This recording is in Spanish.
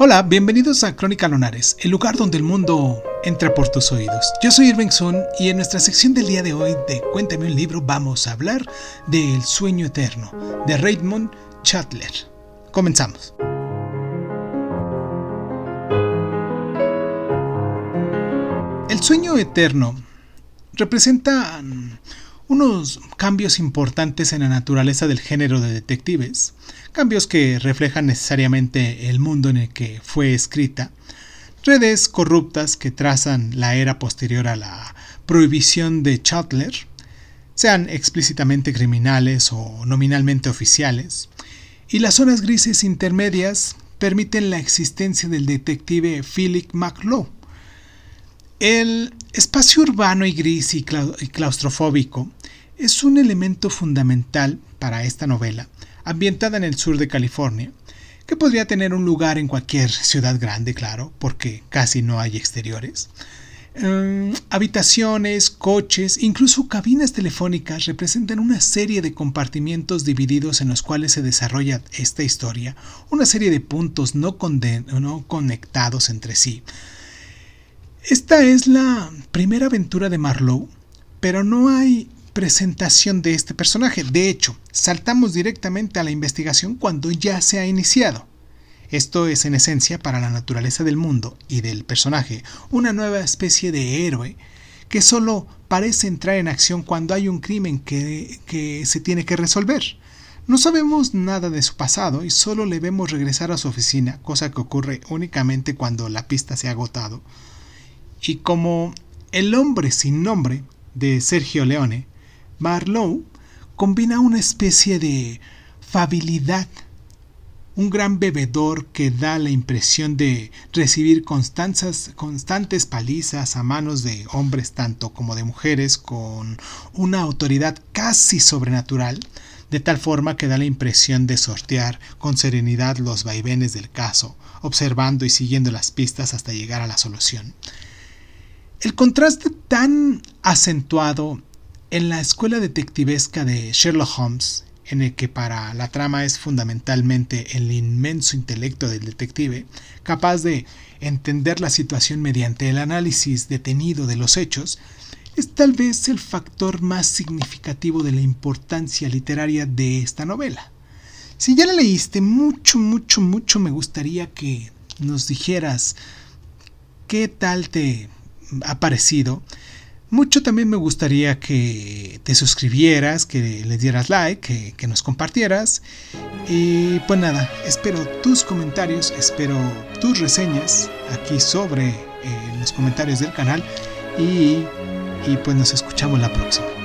Hola, bienvenidos a Crónica Lunares, el lugar donde el mundo entra por tus oídos. Yo soy Irving Sun y en nuestra sección del día de hoy de Cuéntame un libro vamos a hablar de El sueño eterno de Raymond Chandler. Comenzamos. El sueño eterno representa unos cambios importantes en la naturaleza del género de detectives, cambios que reflejan necesariamente el mundo en el que fue escrita, redes corruptas que trazan la era posterior a la prohibición de Chandler, sean explícitamente criminales o nominalmente oficiales, y las zonas grises intermedias permiten la existencia del detective Philip McLaw. El espacio urbano y gris y claustrofóbico es un elemento fundamental para esta novela, ambientada en el sur de California, que podría tener un lugar en cualquier ciudad grande, claro, porque casi no hay exteriores. Em, habitaciones, coches, incluso cabinas telefónicas representan una serie de compartimientos divididos en los cuales se desarrolla esta historia, una serie de puntos no, no conectados entre sí. Esta es la primera aventura de Marlowe, pero no hay presentación de este personaje. De hecho, saltamos directamente a la investigación cuando ya se ha iniciado. Esto es en esencia para la naturaleza del mundo y del personaje una nueva especie de héroe que solo parece entrar en acción cuando hay un crimen que, que se tiene que resolver. No sabemos nada de su pasado y solo le vemos regresar a su oficina, cosa que ocurre únicamente cuando la pista se ha agotado. Y como El hombre sin nombre de Sergio Leone, Marlowe combina una especie de fabilidad, un gran bebedor que da la impresión de recibir constantes, palizas a manos de hombres tanto como de mujeres con una autoridad casi sobrenatural, de tal forma que da la impresión de sortear con serenidad los vaivenes del caso, observando y siguiendo las pistas hasta llegar a la solución. El contraste tan acentuado en la escuela detectivesca de Sherlock Holmes, en el que para la trama es fundamentalmente el inmenso intelecto del detective, capaz de entender la situación mediante el análisis detenido de los hechos, es tal vez el factor más significativo de la importancia literaria de esta novela. Si ya la leíste, mucho, mucho, mucho me gustaría que nos dijeras qué tal te ha parecido mucho también me gustaría que te suscribieras, que le dieras like, que, nos compartieras. Y pues nada, espero tus comentarios, espero tus reseñas aquí sobre eh, los comentarios del canal. Y, y pues nos escuchamos la próxima.